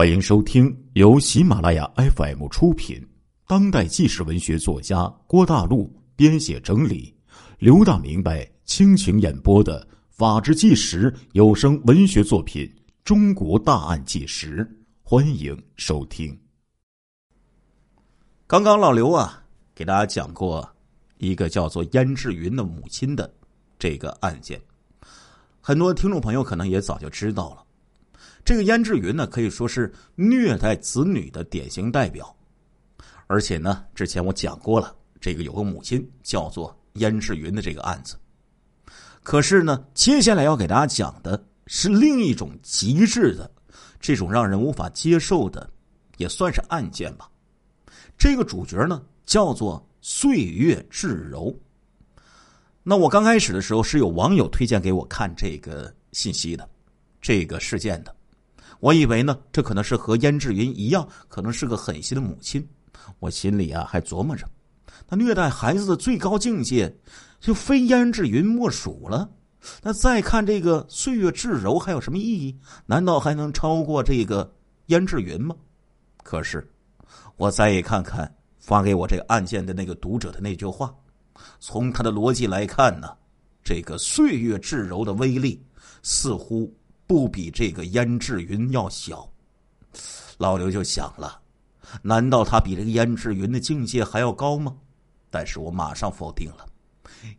欢迎收听由喜马拉雅 FM 出品、当代纪实文学作家郭大陆编写整理、刘大明白倾情演播的《法制纪实》有声文学作品《中国大案纪实》，欢迎收听。刚刚老刘啊，给大家讲过一个叫做燕志云的母亲的这个案件，很多听众朋友可能也早就知道了。这个燕志云呢，可以说是虐待子女的典型代表，而且呢，之前我讲过了，这个有个母亲叫做燕志云的这个案子。可是呢，接下来要给大家讲的是另一种极致的、这种让人无法接受的，也算是案件吧。这个主角呢，叫做岁月至柔。那我刚开始的时候是有网友推荐给我看这个信息的，这个事件的。我以为呢，这可能是和燕志云一样，可能是个狠心的母亲。我心里啊还琢磨着，那虐待孩子的最高境界，就非燕志云莫属了。那再看这个岁月至柔还有什么意义？难道还能超过这个燕志云吗？可是，我再一看看发给我这个案件的那个读者的那句话，从他的逻辑来看呢，这个岁月至柔的威力似乎。不比这个燕志云要小，老刘就想了，难道他比这个燕志云的境界还要高吗？但是我马上否定了，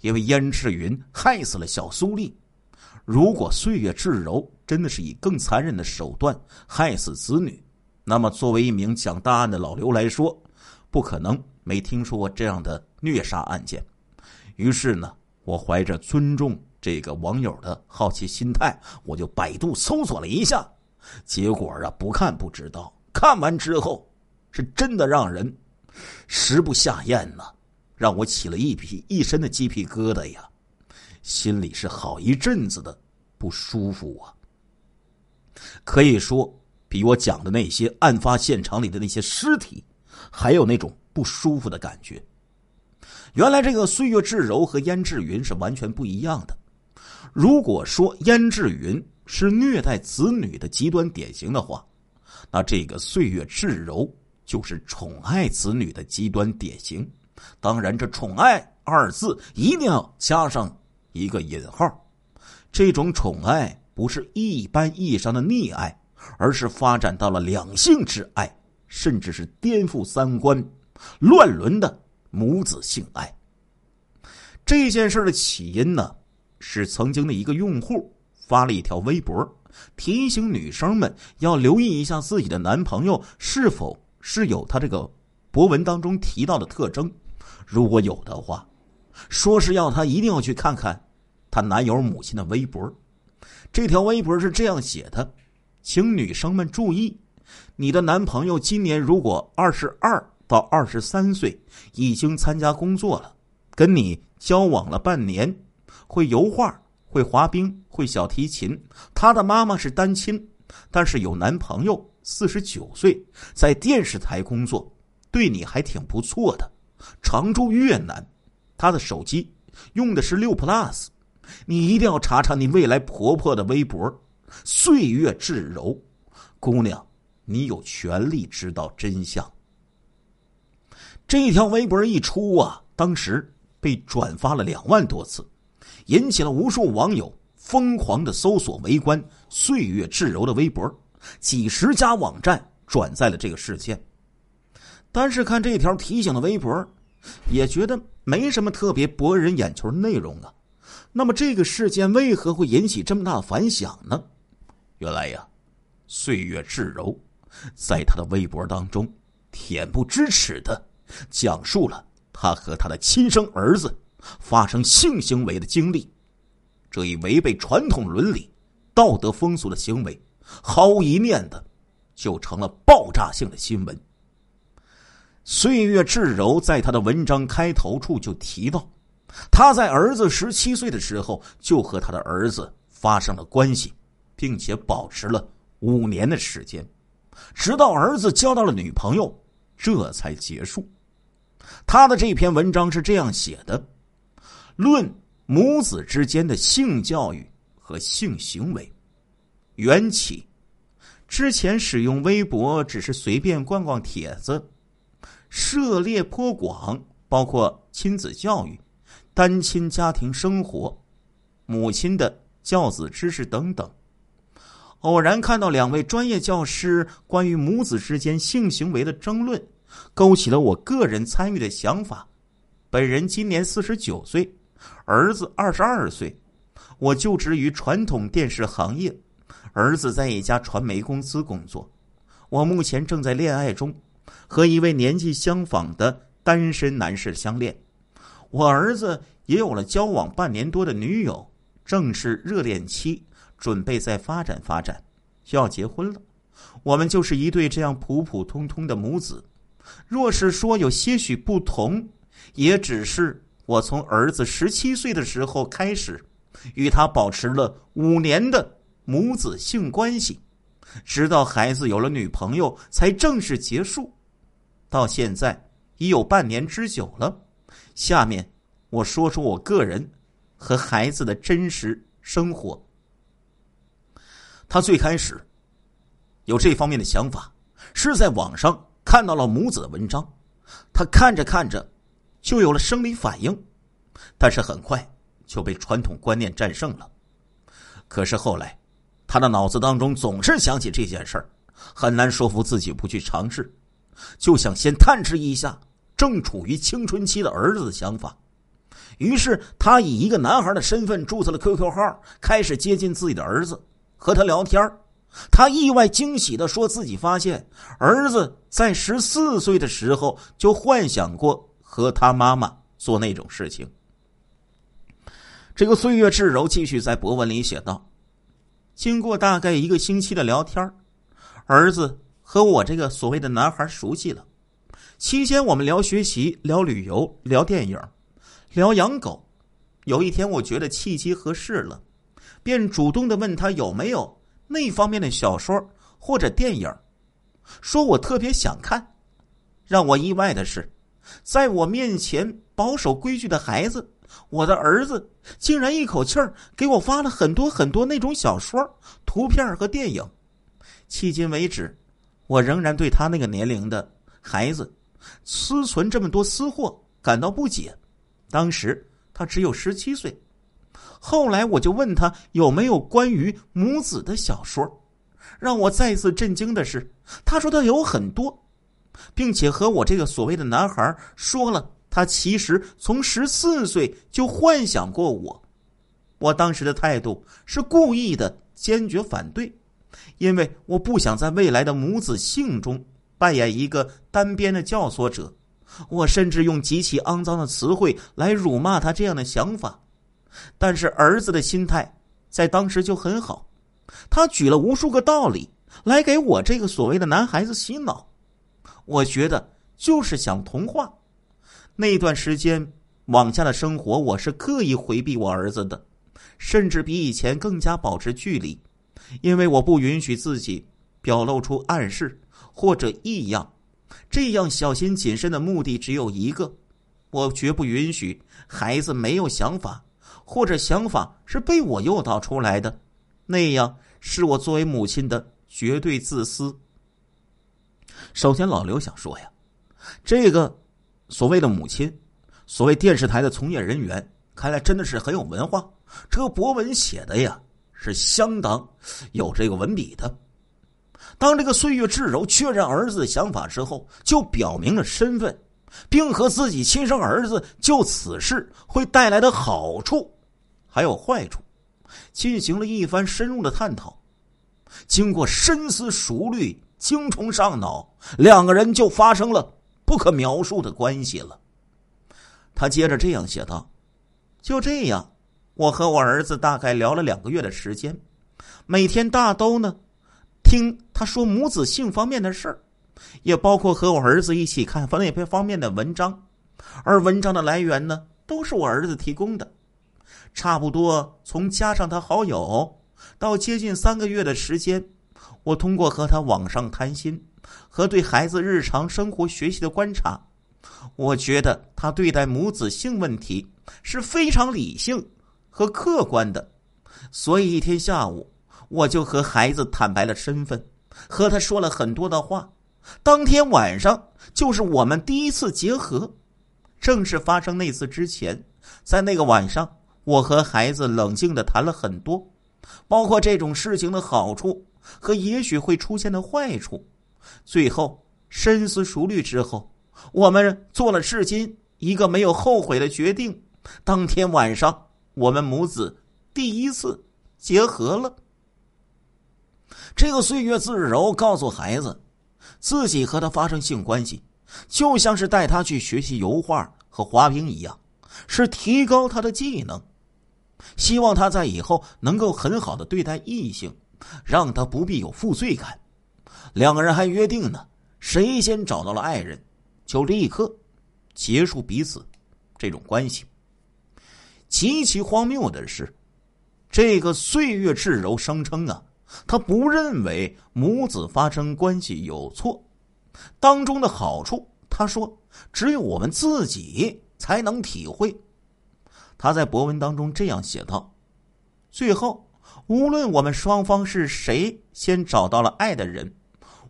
因为燕志云害死了小苏丽，如果岁月至柔真的是以更残忍的手段害死子女，那么作为一名讲大案的老刘来说，不可能没听说过这样的虐杀案件。于是呢，我怀着尊重。这个网友的好奇心态，我就百度搜索了一下，结果啊，不看不知道，看完之后，是真的让人食不下咽呐，让我起了一皮一身的鸡皮疙瘩呀，心里是好一阵子的不舒服啊。可以说，比我讲的那些案发现场里的那些尸体，还有那种不舒服的感觉。原来这个岁月至柔和燕志云是完全不一样的。如果说燕志云是虐待子女的极端典型的话，那这个岁月至柔就是宠爱子女的极端典型。当然，这“宠爱”二字一定要加上一个引号。这种宠爱不是一般意义上的溺爱，而是发展到了两性之爱，甚至是颠覆三观、乱伦的母子性爱。这件事的起因呢？是曾经的一个用户发了一条微博，提醒女生们要留意一下自己的男朋友是否是有他这个博文当中提到的特征。如果有的话，说是要她一定要去看看她男友母亲的微博。这条微博是这样写的：“请女生们注意，你的男朋友今年如果二十二到二十三岁，已经参加工作了，跟你交往了半年。”会油画，会滑冰，会小提琴。她的妈妈是单亲，但是有男朋友，四十九岁，在电视台工作，对你还挺不错的。常驻越南，她的手机用的是六 Plus。你一定要查查你未来婆婆的微博。岁月至柔，姑娘，你有权利知道真相。这条微博一出啊，当时被转发了两万多次。引起了无数网友疯狂的搜索围观“岁月至柔”的微博，几十家网站转载了这个事件。但是看这条提醒的微博，也觉得没什么特别博人眼球内容啊。那么这个事件为何会引起这么大的反响呢？原来呀，岁月至柔在他的微博当中恬不知耻的讲述了他和他的亲生儿子。发生性行为的经历，这一违背传统伦理、道德风俗的行为，毫无一念的就成了爆炸性的新闻。岁月至柔在他的文章开头处就提到，他在儿子十七岁的时候就和他的儿子发生了关系，并且保持了五年的时间，直到儿子交到了女朋友，这才结束。他的这篇文章是这样写的。论母子之间的性教育和性行为，缘起，之前使用微博只是随便逛逛帖子，涉猎颇广，包括亲子教育、单亲家庭生活、母亲的教子知识等等。偶然看到两位专业教师关于母子之间性行为的争论，勾起了我个人参与的想法。本人今年四十九岁，儿子二十二岁。我就职于传统电视行业，儿子在一家传媒公司工作。我目前正在恋爱中，和一位年纪相仿的单身男士相恋。我儿子也有了交往半年多的女友，正是热恋期。准备再发展发展，要结婚了。我们就是一对这样普普通通的母子。若是说有些许不同，也只是我从儿子十七岁的时候开始，与他保持了五年的母子性关系，直到孩子有了女朋友才正式结束。到现在已有半年之久了。下面我说说我个人和孩子的真实生活。他最开始有这方面的想法，是在网上看到了母子的文章，他看着看着就有了生理反应，但是很快就被传统观念战胜了。可是后来，他的脑子当中总是想起这件事儿，很难说服自己不去尝试，就想先探知一下正处于青春期的儿子的想法。于是，他以一个男孩的身份注册了 QQ 号，开始接近自己的儿子。和他聊天他意外惊喜的说自己发现儿子在十四岁的时候就幻想过和他妈妈做那种事情。这个岁月至柔继续在博文里写道：“经过大概一个星期的聊天儿子和我这个所谓的男孩熟悉了。期间我们聊学习、聊旅游、聊电影、聊养狗。有一天我觉得契机合适了。”便主动的问他有没有那方面的小说或者电影，说我特别想看。让我意外的是，在我面前保守规矩的孩子，我的儿子竟然一口气儿给我发了很多很多那种小说、图片和电影。迄今为止，我仍然对他那个年龄的孩子私存这么多私货感到不解。当时他只有十七岁。后来我就问他有没有关于母子的小说，让我再次震惊的是，他说他有很多，并且和我这个所谓的男孩说了，他其实从十四岁就幻想过我。我当时的态度是故意的，坚决反对，因为我不想在未来的母子性中扮演一个单边的教唆者。我甚至用极其肮脏的词汇来辱骂他这样的想法。但是儿子的心态在当时就很好，他举了无数个道理来给我这个所谓的男孩子洗脑。我觉得就是想同化。那段时间往下的生活，我是刻意回避我儿子的，甚至比以前更加保持距离，因为我不允许自己表露出暗示或者异样。这样小心谨慎的目的只有一个：我绝不允许孩子没有想法。或者想法是被我诱导出来的，那样是我作为母亲的绝对自私。首先，老刘想说呀，这个所谓的母亲，所谓电视台的从业人员，看来真的是很有文化。这个博文写的呀，是相当有这个文笔的。当这个岁月至柔确认儿子的想法之后，就表明了身份，并和自己亲生儿子就此事会带来的好处。还有坏处，进行了一番深入的探讨。经过深思熟虑、精虫上脑，两个人就发生了不可描述的关系了。他接着这样写道：“就这样，我和我儿子大概聊了两个月的时间，每天大都呢听他说母子性方面的事儿，也包括和我儿子一起看那篇方面的文章，而文章的来源呢都是我儿子提供的。”差不多从加上他好友到接近三个月的时间，我通过和他网上谈心和对孩子日常生活学习的观察，我觉得他对待母子性问题是非常理性和客观的。所以一天下午，我就和孩子坦白了身份，和他说了很多的话。当天晚上就是我们第一次结合。正式发生那次之前，在那个晚上，我和孩子冷静的谈了很多，包括这种事情的好处和也许会出现的坏处。最后深思熟虑之后，我们做了至今一个没有后悔的决定。当天晚上，我们母子第一次结合了。这个岁月自柔告诉孩子，自己和他发生性关系。就像是带他去学习油画和滑冰一样，是提高他的技能，希望他在以后能够很好的对待异性，让他不必有负罪感。两个人还约定呢，谁先找到了爱人，就立刻结束彼此这种关系。极其荒谬的是，这个岁月至柔声称啊，他不认为母子发生关系有错。当中的好处，他说只有我们自己才能体会。他在博文当中这样写道：“最后，无论我们双方是谁先找到了爱的人，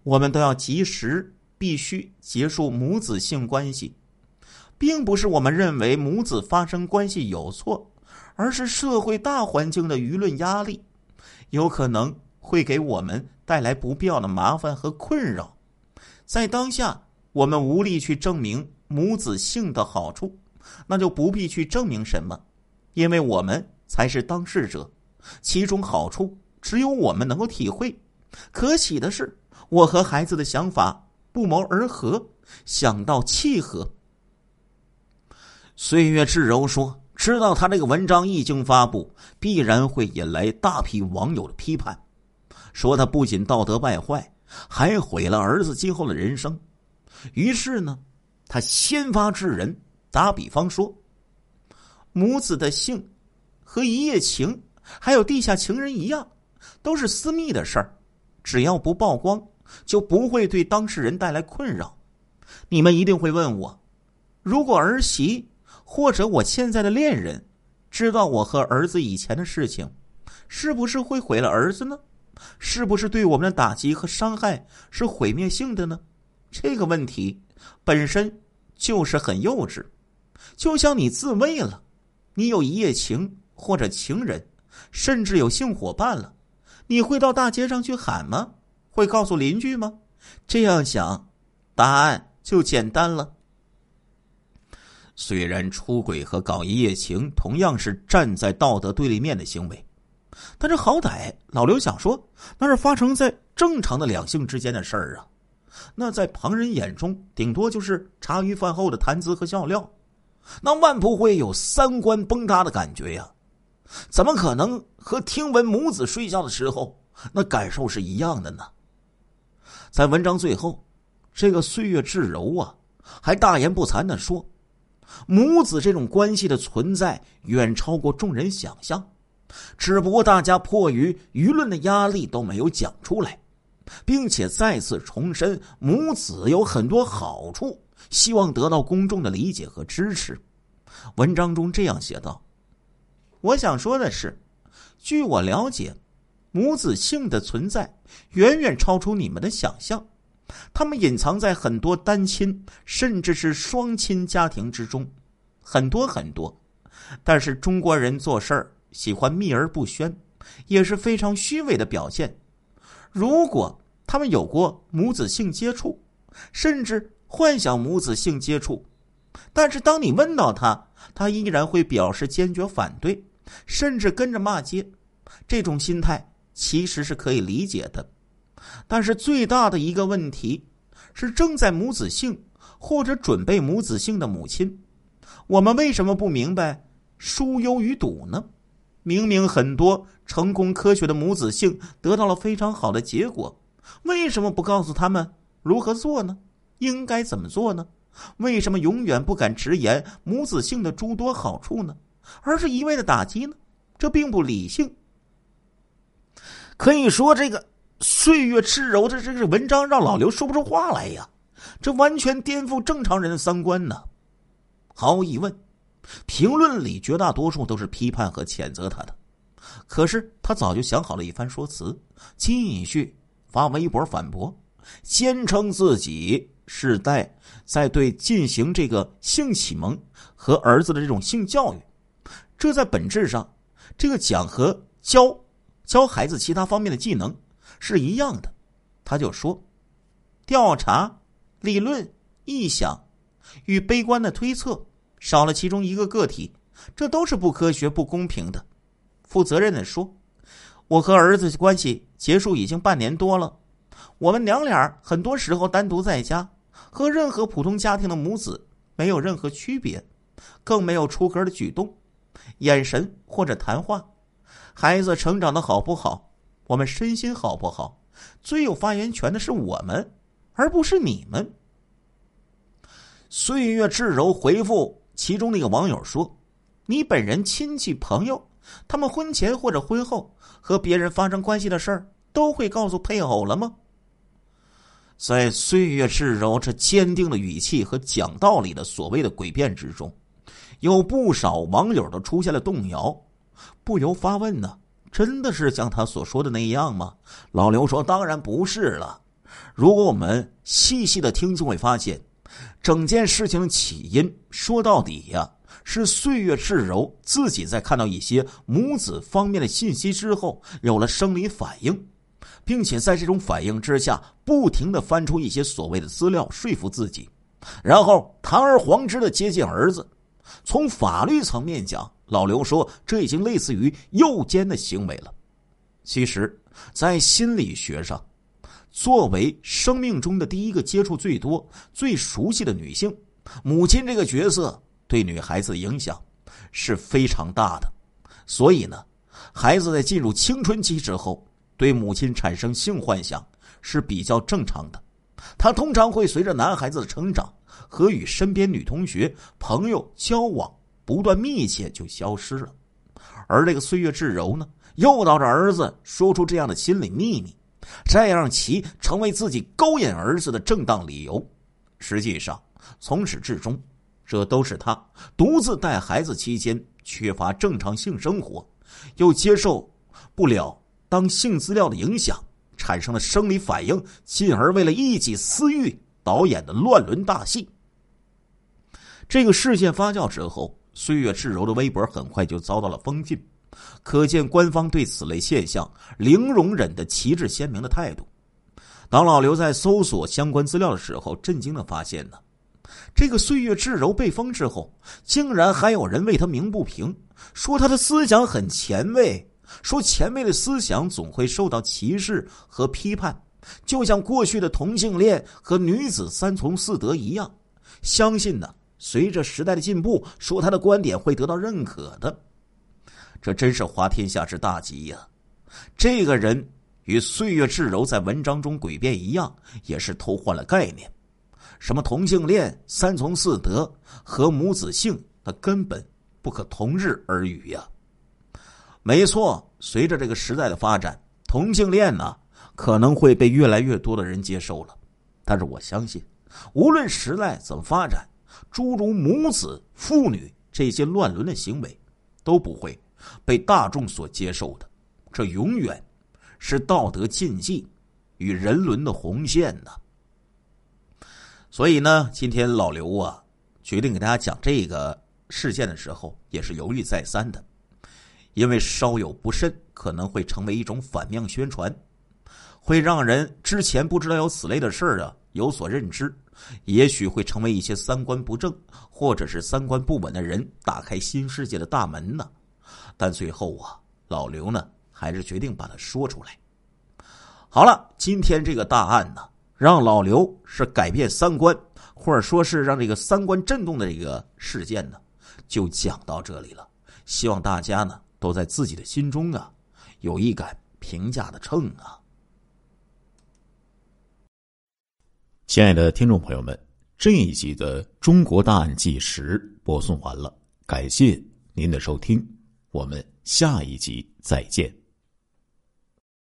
我们都要及时必须结束母子性关系，并不是我们认为母子发生关系有错，而是社会大环境的舆论压力，有可能会给我们带来不必要的麻烦和困扰。”在当下，我们无力去证明母子性的好处，那就不必去证明什么，因为我们才是当事者，其中好处只有我们能够体会。可喜的是，我和孩子的想法不谋而合，想到契合。岁月至柔说：“知道他这个文章一经发布，必然会引来大批网友的批判，说他不仅道德败坏。”还毁了儿子今后的人生，于是呢，他先发制人，打比方说，母子的性和一夜情，还有地下情人一样，都是私密的事儿，只要不曝光，就不会对当事人带来困扰。你们一定会问我，如果儿媳或者我现在的恋人知道我和儿子以前的事情，是不是会毁了儿子呢？是不是对我们的打击和伤害是毁灭性的呢？这个问题本身就是很幼稚。就像你自慰了，你有一夜情或者情人，甚至有性伙伴了，你会到大街上去喊吗？会告诉邻居吗？这样想，答案就简单了。虽然出轨和搞一夜情同样是站在道德对立面的行为。但这好歹老刘想说，那是发生在正常的两性之间的事儿啊，那在旁人眼中，顶多就是茶余饭后的谈资和笑料，那万不会有三观崩塌的感觉呀？怎么可能和听闻母子睡觉的时候那感受是一样的呢？在文章最后，这个岁月至柔啊，还大言不惭的说，母子这种关系的存在远超过众人想象。只不过大家迫于舆论的压力都没有讲出来，并且再次重申母子有很多好处，希望得到公众的理解和支持。文章中这样写道：“我想说的是，据我了解，母子性的存在远远超出你们的想象，他们隐藏在很多单亲甚至是双亲家庭之中，很多很多。但是中国人做事儿。”喜欢秘而不宣，也是非常虚伪的表现。如果他们有过母子性接触，甚至幻想母子性接触，但是当你问到他，他依然会表示坚决反对，甚至跟着骂街。这种心态其实是可以理解的。但是最大的一个问题是，正在母子性或者准备母子性的母亲，我们为什么不明白疏优于堵呢？明明很多成功科学的母子性得到了非常好的结果，为什么不告诉他们如何做呢？应该怎么做呢？为什么永远不敢直言母子性的诸多好处呢？而是一味的打击呢？这并不理性。可以说，这个岁月炽柔的这个文章让老刘说不出话来呀！这完全颠覆正常人的三观呢。毫无疑问。评论里绝大多数都是批判和谴责他的，可是他早就想好了一番说辞，继续发微博反驳，坚称自己是在在对进行这个性启蒙和儿子的这种性教育，这在本质上，这个讲和教教孩子其他方面的技能是一样的。他就说，调查、理论、臆想与悲观的推测少了其中一个个体，这都是不科学、不公平的。负责任的说。我和儿子关系结束已经半年多了，我们娘俩很多时候单独在家，和任何普通家庭的母子没有任何区别，更没有出格的举动、眼神或者谈话。孩子成长的好不好，我们身心好不好，最有发言权的是我们，而不是你们。岁月至柔回复其中那个网友说：“你本人亲戚朋友。”他们婚前或者婚后和别人发生关系的事儿，都会告诉配偶了吗？在岁月至柔这坚定的语气和讲道理的所谓的诡辩之中，有不少网友都出现了动摇，不由发问呢：真的是像他所说的那样吗？老刘说：“当然不是了。如果我们细细的听，就会发现，整件事情的起因，说到底呀。”是岁月至柔自己在看到一些母子方面的信息之后，有了生理反应，并且在这种反应之下，不停的翻出一些所谓的资料说服自己，然后堂而皇之的接近儿子。从法律层面讲，老刘说这已经类似于诱奸的行为了。其实，在心理学上，作为生命中的第一个接触最多、最熟悉的女性，母亲这个角色。对女孩子影响是非常大的，所以呢，孩子在进入青春期之后，对母亲产生性幻想是比较正常的。他通常会随着男孩子的成长和与身边女同学、朋友交往不断密切，就消失了。而这个岁月至柔呢，诱导着儿子说出这样的心理秘密，再让其成为自己勾引儿子的正当理由。实际上，从始至终。这都是他独自带孩子期间缺乏正常性生活，又接受不了当性资料的影响，产生了生理反应，进而为了一己私欲导演的乱伦大戏。这个事件发酵之后，岁月至柔的微博很快就遭到了封禁，可见官方对此类现象零容忍的旗帜鲜明的态度。当老刘在搜索相关资料的时候，震惊的发现呢。这个岁月至柔被封之后，竟然还有人为他鸣不平，说他的思想很前卫，说前辈的思想总会受到歧视和批判，就像过去的同性恋和女子三从四德一样。相信呢，随着时代的进步，说他的观点会得到认可的。这真是滑天下之大稽呀！这个人与岁月至柔在文章中诡辩一样，也是偷换了概念。什么同性恋、三从四德和母子性，那根本不可同日而语呀。没错，随着这个时代的发展，同性恋呢可能会被越来越多的人接受了。但是我相信，无论时代怎么发展，诸如母子、父女这些乱伦的行为，都不会被大众所接受的。这永远是道德禁忌与人伦的红线呢。所以呢，今天老刘啊，决定给大家讲这个事件的时候，也是犹豫再三的，因为稍有不慎，可能会成为一种反面宣传，会让人之前不知道有此类的事儿啊有所认知，也许会成为一些三观不正或者是三观不稳的人打开新世界的大门呢。但最后啊，老刘呢还是决定把它说出来。好了，今天这个大案呢。让老刘是改变三观，或者说是让这个三观震动的这个事件呢，就讲到这里了。希望大家呢都在自己的心中啊有一杆评价的秤啊。亲爱的听众朋友们，这一集的《中国大案纪实》播送完了，感谢您的收听，我们下一集再见。